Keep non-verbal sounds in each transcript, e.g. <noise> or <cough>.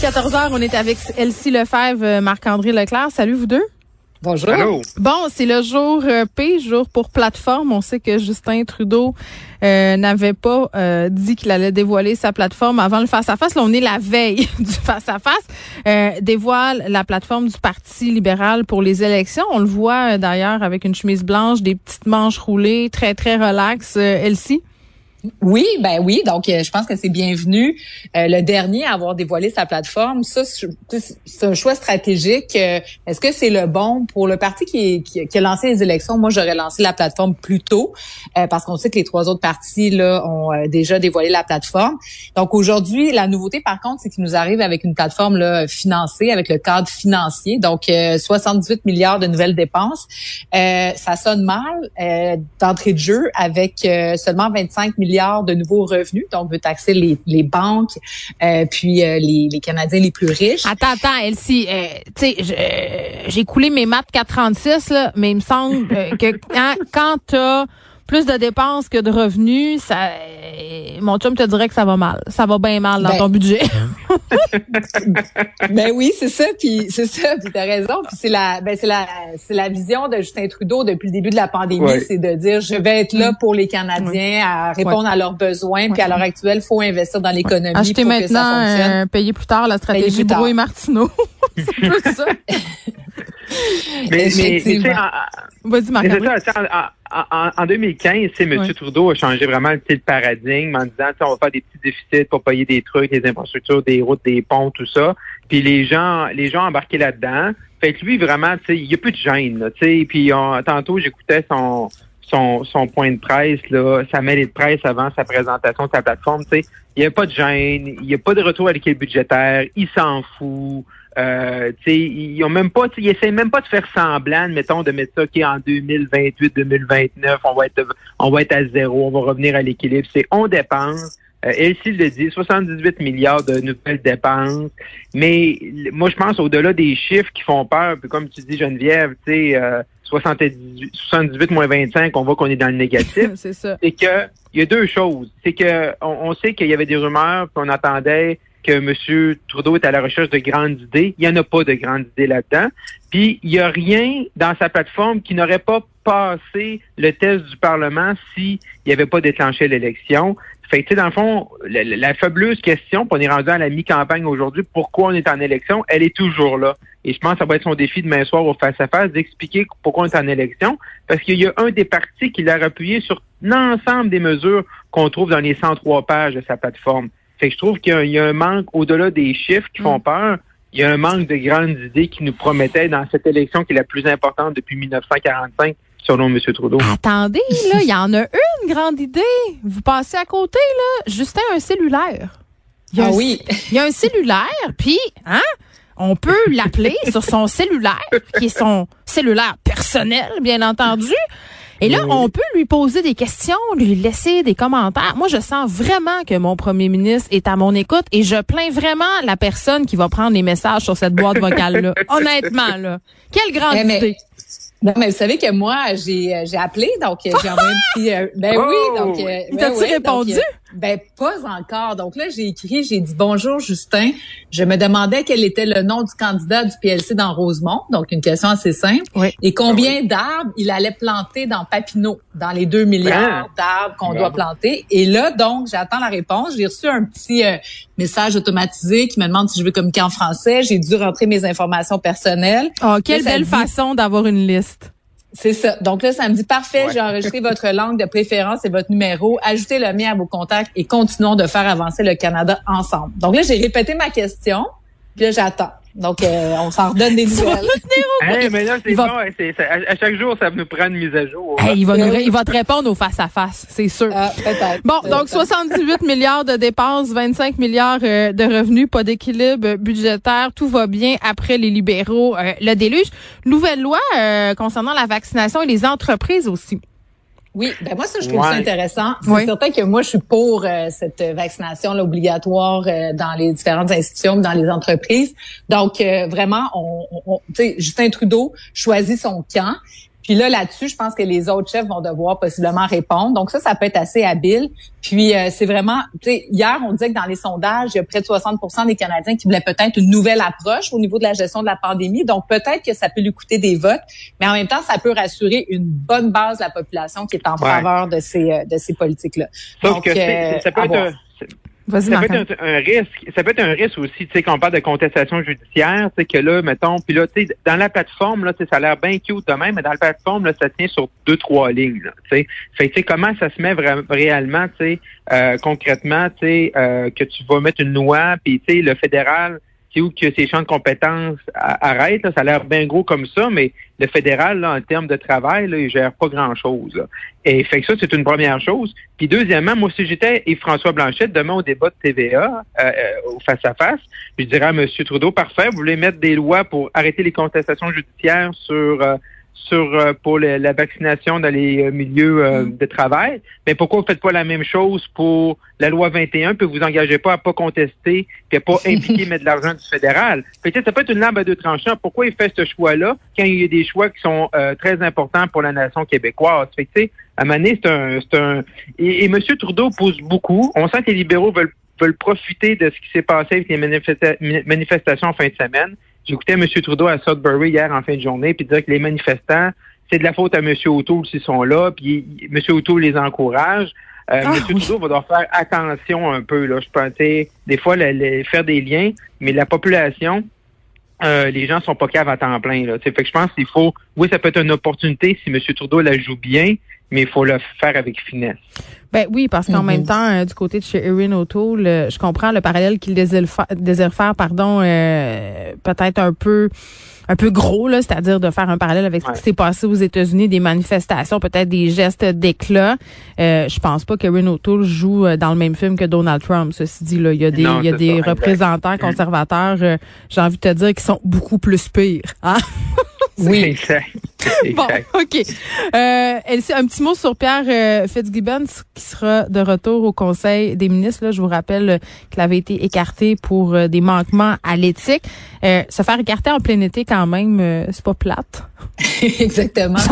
14h, on est avec Elsie Lefebvre, euh, Marc-André Leclerc. Salut vous deux. Bonjour. Allô? Bon, c'est le jour euh, P, jour pour plateforme. On sait que Justin Trudeau euh, n'avait pas euh, dit qu'il allait dévoiler sa plateforme avant le face-à-face. Là, on est la veille <laughs> du face-à-face. Euh, dévoile la plateforme du Parti libéral pour les élections. On le voit euh, d'ailleurs avec une chemise blanche, des petites manches roulées, très, très relax. Euh, Elsie? Oui, ben oui. Donc, euh, je pense que c'est bienvenu. Euh, le dernier à avoir dévoilé sa plateforme, ça, c'est un choix stratégique. Euh, Est-ce que c'est le bon pour le parti qui, qui, a lancé les élections? Moi, j'aurais lancé la plateforme plus tôt euh, parce qu'on sait que les trois autres partis là ont déjà dévoilé la plateforme. Donc, aujourd'hui, la nouveauté, par contre, c'est qu'il nous arrive avec une plateforme là, financée, avec le cadre financier. Donc, 78 milliards de nouvelles dépenses. ça sonne mal d'entrée de jeu avec seulement 25 milliards de nouveaux revenus, donc veut taxer les, les banques, euh, puis euh, les, les, Canadiens les plus riches. Attends, attends, Elsie, euh, tu sais, j'ai coulé mes maths 436, là, mais il me semble que quand, quand tu plus de dépenses que de revenus, ça, mon chum te dirait que ça va mal. Ça va bien mal dans ben, ton budget. <laughs> ben oui, c'est ça. Puis c'est ça. Puis t'as raison. Puis c'est la, ben c'est la, c'est la vision de Justin Trudeau depuis le début de la pandémie, ouais. c'est de dire je vais être là pour les Canadiens, à répondre ouais. à leurs besoins. Puis à l'heure actuelle, faut investir dans l'économie. Acheter pour maintenant, que ça fonctionne. Euh, payer plus tard la stratégie Brou et Martineau. <laughs> c'est ça. <laughs> mais, mais, Vas-y, Marc. En, en, en, 2015, M. Ouais. Trudeau a changé vraiment le paradigme en disant on va faire des petits déficits pour payer des trucs, des infrastructures, des routes, des ponts, tout ça. Puis les gens, les gens embarqués là-dedans. Fait que lui, vraiment, il n'y a plus de gêne. Là, puis on, tantôt, j'écoutais son, son, son point de presse, là, sa mêlée de presse avant sa présentation de sa plateforme. Il n'y a pas de gêne, il n'y a pas de retour à l'équipe budgétaire, il s'en fout. Euh, ils ont même pas, ils essaient même pas de faire semblant, mettons, de mettre ça en 2028, 2029, on va être, on va être à zéro, on va revenir à l'équilibre. C'est on dépense. Euh, Elsie le dit, 78 milliards de nouvelles dépenses. Mais moi, je pense au-delà des chiffres qui font peur, puis comme tu dis, Geneviève, tu sais, euh, 78, 78 moins 25, on voit qu'on est dans le négatif. <laughs> c'est ça. C'est que il y a deux choses. C'est que on, on sait qu'il y avait des rumeurs, puis on attendait que M. Trudeau est à la recherche de grandes idées. Il n'y en a pas de grandes idées là-dedans. Puis, il n'y a rien dans sa plateforme qui n'aurait pas passé le test du Parlement s'il n'y avait pas déclenché l'élection. Fait que, dans le fond, la, la fabuleuse question, puis on est rendu à la mi-campagne aujourd'hui, pourquoi on est en élection, elle est toujours là. Et je pense que ça va être son défi demain soir au face-à-face d'expliquer pourquoi on est en élection, parce qu'il y a un des partis qui l'a appuyé sur l'ensemble des mesures qu'on trouve dans les 103 pages de sa plateforme. Fait que je trouve qu'il y, y, a un manque, au-delà des chiffres qui font peur, il y a un manque de grandes idées qui nous promettaient dans cette élection qui est la plus importante depuis 1945, selon M. Trudeau. Attendez, là, il y en a une grande idée. Vous passez à côté, là. Justin a un cellulaire. Il y a ah un, oui. Il y a un cellulaire, puis, hein? On peut l'appeler sur son cellulaire, qui est son cellulaire personnel, bien entendu. Et là, on peut lui poser des questions, lui laisser des commentaires. Moi, je sens vraiment que mon premier ministre est à mon écoute et je plains vraiment la personne qui va prendre les messages sur cette boîte vocale-là. <laughs> Honnêtement, là. Quelle grande Eh, mais, idée. Non, mais vous savez que moi, j'ai j'ai appelé, donc j'ai envoyé un petit... euh, ben <laughs> Oh! oui, donc... euh, ben ouais, répondu? donc, euh, ben pas encore. Donc là, j'ai écrit, j'ai dit bonjour Justin. Je me demandais quel était le nom du candidat du PLC dans Rosemont, donc une question assez simple. Oui. Et combien d'arbres il allait planter dans Papineau, dans les deux milliards Ah. d'arbres qu'on doit planter? Et là, donc, j'attends la réponse. J'ai reçu un petit euh, message automatisé qui me demande si je veux communiquer en français. J'ai dû rentrer mes informations personnelles. Oh, quelle Là, belle dit- façon d'avoir une liste. C'est ça. Donc là, ça me dit parfait, Ouais. j'ai enregistré <laughs> votre langue de préférence et votre numéro. Ajoutez le mien à vos contacts et continuons de faire avancer le Canada ensemble. Donc là, j'ai répété ma question, puis là, j'attends. Donc, euh, on s'en redonne des <laughs> nouvelles. Hey, mais là, c'est Il va- bon. hein, c'est- c'est- à, à chaque jour, ça nous prend une mise à jour. Hey, il, va nous, Oui. ré- il va te répondre au face-à-face, c'est sûr. Ah, peut-être. Bon, donc 78 milliards de dépenses, 25 milliards euh, de revenus, pas d'équilibre budgétaire, tout va bien après les libéraux, euh, le déluge. Nouvelle loi euh, concernant la vaccination et les entreprises aussi. Oui, ben moi ça je trouve ça intéressant. C'est Oui. certain que moi je suis pour euh, cette vaccination là, obligatoire euh, dans les différentes institutions, dans les entreprises. Donc euh, vraiment, on, on- on- tu sais, Justin Trudeau choisit son camp Puis là, là-dessus, je pense que les autres chefs vont devoir possiblement répondre. Donc ça, ça peut être assez habile. Puis euh, c'est vraiment, tu sais, hier, on disait que dans les sondages, il y a près de 60% des Canadiens qui voulaient peut-être une nouvelle approche au niveau de la gestion de la pandémie. Donc peut-être que ça peut lui coûter des votes, mais en même temps, ça peut rassurer une bonne base de la population qui est en faveur de ces, euh, de ces politiques-là. Donc, que ça peut être ça peut être un, risque. Ça peut être un risque aussi, tu sais, quand on parle de contestation judiciaire, tu sais, que là, mettons, puis là, tu sais, dans la plateforme, là, ça a l'air bien cute de même, mais dans la plateforme, là, ça tient sur deux, trois lignes, tu sais. Fait tu sais, comment ça se met réellement, tu sais, euh, concrètement, tu sais, euh, que tu vas mettre une loi, puis tu sais, le fédéral, où que ces champs de compétences arrêtent. ça a l'air bien gros comme ça, mais le fédéral, là, en termes de travail, là, il gère pas grand-chose. Et fait que ça, c'est une première chose. Puis deuxièmement, moi, si j'étais et François Blanchette, demain au débat de TVA, euh, euh, au face-à-face, je dirais à M. Trudeau, parfait, vous voulez mettre des lois pour arrêter les contestations judiciaires sur euh, sur euh, pour la vaccination dans les euh, milieux euh, mm. de travail. Mais pourquoi vous faites pas la même chose pour la loi 21 puis vous engagez pas à pas contester puis à pas <laughs> impliquer mettre de l'argent du fédéral? Peut-être ça peut être une lampe à deux tranchants. Pourquoi il fait ce choix-là quand il y a des choix qui sont très importants pour la nation québécoise? Fait que, à Mané, c'est un, c'est un et, et M. Trudeau pousse beaucoup. On sent que les libéraux veulent veulent profiter de ce qui s'est passé avec les manifestations en fin de semaine. J'écoutais M. Trudeau à Sudbury hier en fin de journée, puis dire que les manifestants, c'est de la faute à M. O'Toole s'ils sont là, puis M. O'Toole les encourage. Euh, ah, M. Trudeau va devoir faire attention un peu. Là. Je pensais des fois faire des liens, mais la population, euh, les gens sont pas caves à temps plein. Là. Fait que je pense qu'il faut, oui, ça peut être une opportunité si M. Trudeau la joue bien, mais il faut le faire avec finesse. Ben oui, parce qu'en même mhm. temps, euh, du côté de chez Erin O'Toole, je comprends le parallèle qu'il désire, faire, pardon, euh, peut-être un peu un peu gros, là, c'est-à-dire de faire un parallèle avec ce qui s'est passé aux États-Unis, des manifestations, peut-être des gestes d'éclat. Euh, je pense pas qu'Erin O'Toole joue euh, dans le même film que Donald Trump. Ceci dit, là, il y a des, il y a des représentants conservateurs, j'ai envie de te dire, qui sont beaucoup plus pires. Hein? <laughs> Oui, exact. Bon, OK. Euh, un petit mot sur Pierre euh, Fitzgibbon qui sera de retour au Conseil des ministres. Là, je vous rappelle qu'il avait été écarté pour euh, des manquements à l'éthique. Euh, se faire écarter en plein été quand même, euh, c'est pas plate. <laughs> Exactement. <laughs>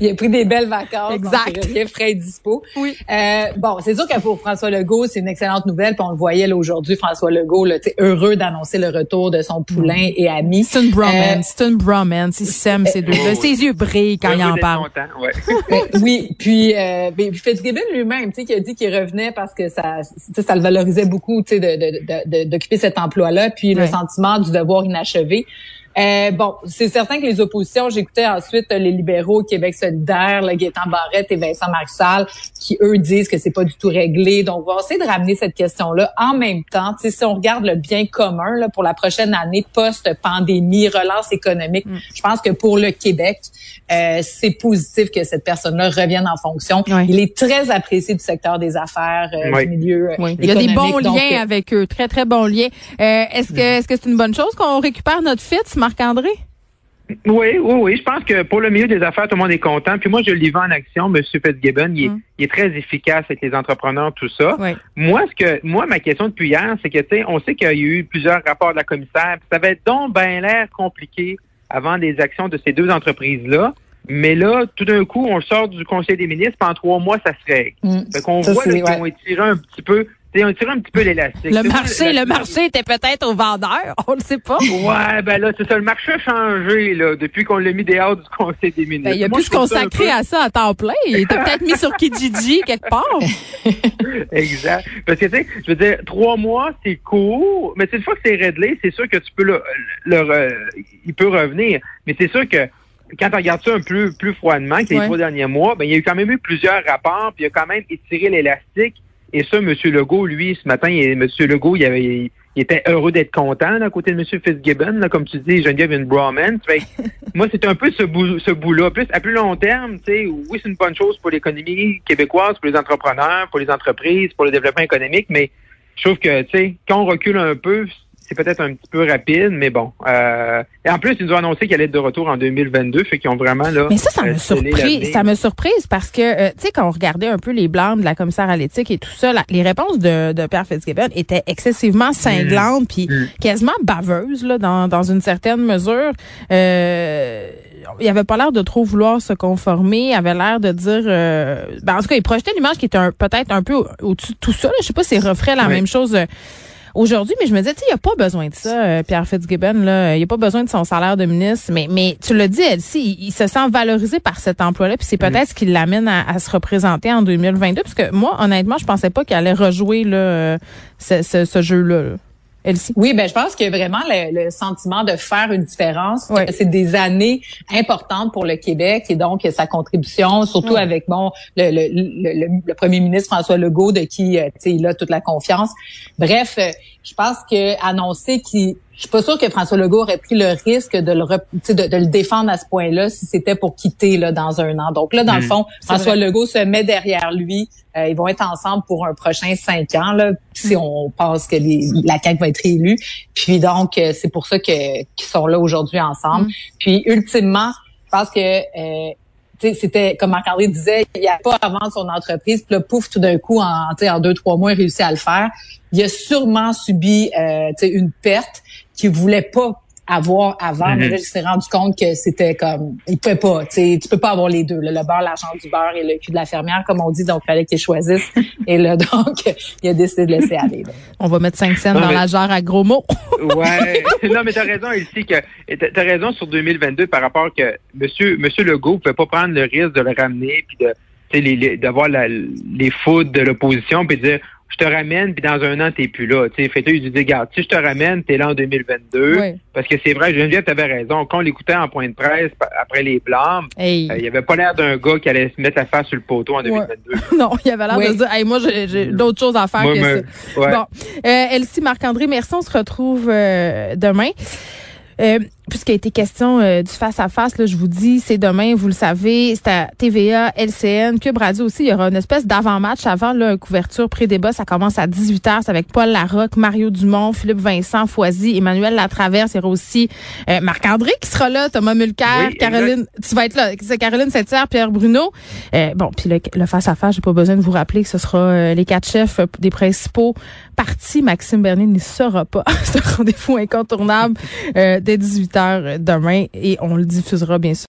il a pris des belles vacances. Exact. Donc, il frais et dispo. Oui. Euh, bon, c'est sûr que pour François Legault, c'est une excellente nouvelle. Puis on le voyait là aujourd'hui, François Legault, là, heureux d'annoncer le retour de son poulain mm. et ami. C'est une bromance. c'est une bromance. Ils s'aiment ces deux-là. Ses yeux brillent quand il en parle. Ouais. <laughs> oui. Puis, euh, ben, Fitzgibbon lui-même, tu sais, qui a dit qu'il revenait parce que ça, ça le valorisait beaucoup, tu sais, d'occuper cet emploi-là. Puis le sentiment du devoir inachevé. Euh, bon, c'est certain que les oppositions, j'écoutais ensuite les libéraux, Québec solidaire, le Gaétan Barrette et Vincent Marissal, qui eux disent que c'est pas du tout réglé. Donc, on va essayer de ramener cette question-là. En même temps, si on regarde le bien commun là, pour la prochaine année post-pandémie, relance économique, mm. je pense que pour le Québec, euh, c'est positif que cette personne-là revienne en fonction. Il est très apprécié du secteur des affaires, euh, du milieu oui. Il y a des bons liens avec eux, très, très bons liens. est-ce que mm. est-ce que c'est une bonne chose qu'on récupère notre fit? Marc-André? Oui, oui, oui. Je pense que pour le milieu des affaires, tout le monde est content. Puis moi, je l'y vois en action. M. Fitzgibbon, il, est, mm. il, est, très efficace avec les entrepreneurs, tout ça. Moi, ce que, moi, ma question depuis hier, c'est que, tu sais, on sait qu'il y a eu plusieurs rapports de la commissaire. ça avait donc bien l'air compliqué avant des actions de ces deux entreprises-là. Mais là, tout d'un coup, on sort du Conseil des ministres, en trois mois, ça se règle. Mm. Fait qu'on voit qu'ils ont étiré un petit peu on tire un petit peu l'élastique. Le marché, le marché était peut-être au vendeur, <laughs> on le sait pas. Ouais, ben là, c'est ça. Le marché a changé là depuis qu'on l'a mis dehors du <laughs> Conseil des ministres. Ben, il a pu se consacrer à ça à temps plein. Il était peut-être mis sur Kijiji <laughs> quelque part. exact. Parce que tu sais, je veux dire, trois mois, c'est court, mais une fois que c'est réglé, c'est sûr que tu peux le, le, il peut revenir. Mais c'est sûr que quand on regarde ça un peu plus froidement que les trois derniers mois, ben il y a eu quand même eu plusieurs rapports, puis il a quand même étiré l'élastique et ça, M. Legault, lui, ce matin, M. Legault, il, avait, il était heureux d'être content à côté de M. Fitzgibbon. Là, comme tu dis, Geneviève une bromance. <laughs> moi, c'est un peu ce bout, ce bout-là. Plus, à plus long terme, oui, c'est une bonne chose pour l'économie québécoise, pour les entrepreneurs, pour les entreprises, pour le développement économique, mais je trouve que, tu sais, quand on recule un peu, c'est peut-être un petit peu rapide, mais bon. Euh, et en plus, ils nous ont annoncé qu'elle allait être de retour en 2022, fait qu'ils ont vraiment là. Mais ça, ça me surpris. Ça me surprise parce que euh, tu sais quand on regardait un peu les blancs de la commissaire à l'éthique et tout ça, les réponses de, de Pierre Fitzgibbon étaient excessivement cinglantes puis mm. quasiment baveuses là dans, dans une certaine mesure. Euh, il avait pas l'air de trop vouloir se conformer. Il avait l'air de dire, euh, ben, en tout cas, il projetait l'image qui était peut-être un peu au-dessus de tout ça. Là. Je sais pas s'il referait la même chose. Euh, aujourd'hui, mais je me disais, tu sais, il n'y a pas besoin de ça, euh, Pierre Fitzgibbon, là. Il n'y a pas besoin de son salaire de ministre. Mais, mais tu l'as dit, elle, si, il, se sent valorisé par cet emploi-là, puis c'est mm. peut-être ce qui l'amène à, se représenter en 2022. Parce que moi, honnêtement, je pensais pas qu'il allait rejouer là, ce, ce, jeu-là. là oui, ben je pense que vraiment le, sentiment de faire une différence, c'est des années importantes pour le Québec et donc sa contribution, surtout avec bon le, le, le, premier ministre François Legault de qui euh, il a toute la confiance. Bref, euh, je pense que annoncer qu'il je suis pas sûre que François Legault aurait pris le risque de le, de, le défendre à ce point-là si c'était pour quitter là, dans un an. Donc là, dans le hmm. fond, François Legault se met derrière lui. Euh, ils vont être ensemble pour un prochain cinq ans, là, si hmm. on pense que les, la CAQ va être élue. Puis donc, euh, c'est pour ça que qu'ils sont là aujourd'hui ensemble. Hmm. Puis ultimement, je pense que euh, c'était comme Marc-André disait, il n'y a pas avant son entreprise, puis là, pouf, tout d'un coup, en, en deux, trois mois, il réussit à le faire. Il a sûrement subi euh, une perte qu'il voulait pas avoir avant, mais là, il s'est rendu compte que c'était comme, il pouvait pas, tu sais, tu peux pas avoir les deux, le beurre, l'argent du beurre et le cul de la fermière, comme on dit, donc il fallait qu'il choisisse. <laughs> et là, donc, il a décidé de laisser aller. On va mettre cinq cents dans la jarre à gros mots. <laughs> ouais. Non, mais t'as raison ici que, t'as raison sur 2022 par rapport que monsieur, monsieur Legault pouvait pas prendre le risque de le ramener puis de, d'avoir les foudres de l'opposition puis de dire je te ramène, puis dans un an, t'es plus là. Tu sais, fait il dit, regarde, si je te ramène, t'es là en 2022. Parce que c'est vrai, Geneviève, t'avais raison. Quand on l'écoutait en point de presse après les Blancs, euh, il avait pas l'air d'un gars qui allait se mettre la face sur le poteau en 2022. <laughs> non, il avait l'air de dire, hey, moi, j'ai d'autres choses à faire que ça. Bon. Euh, Elsie, Marc-André, merci. On se retrouve euh, demain. Euh, puisqu'il a été question euh, du face-à-face, là, je vous dis, c'est demain, vous le savez, c'est à TVA, LCN, Cube Radio aussi. Il y aura une espèce d'avant-match avant, là, couverture pré-débat. Ça commence à 18h. C'est avec Paul Larocque, Mario Dumont, Philippe Vincent Foisy, Emmanuel Latraverse. Il y aura aussi euh, Marc-André qui sera là, Thomas Mulcair, Caroline, tu vas être là, c'est Caroline Septière, Pierre Bruno. bon, puis le face-à-face, j'ai pas besoin de vous rappeler que ce sera les quatre chefs des principaux partis. Maxime Bernier n'y sera pas. <laughs> c'est un rendez-vous incontournable dès 18h demain et on le diffusera bien sûr.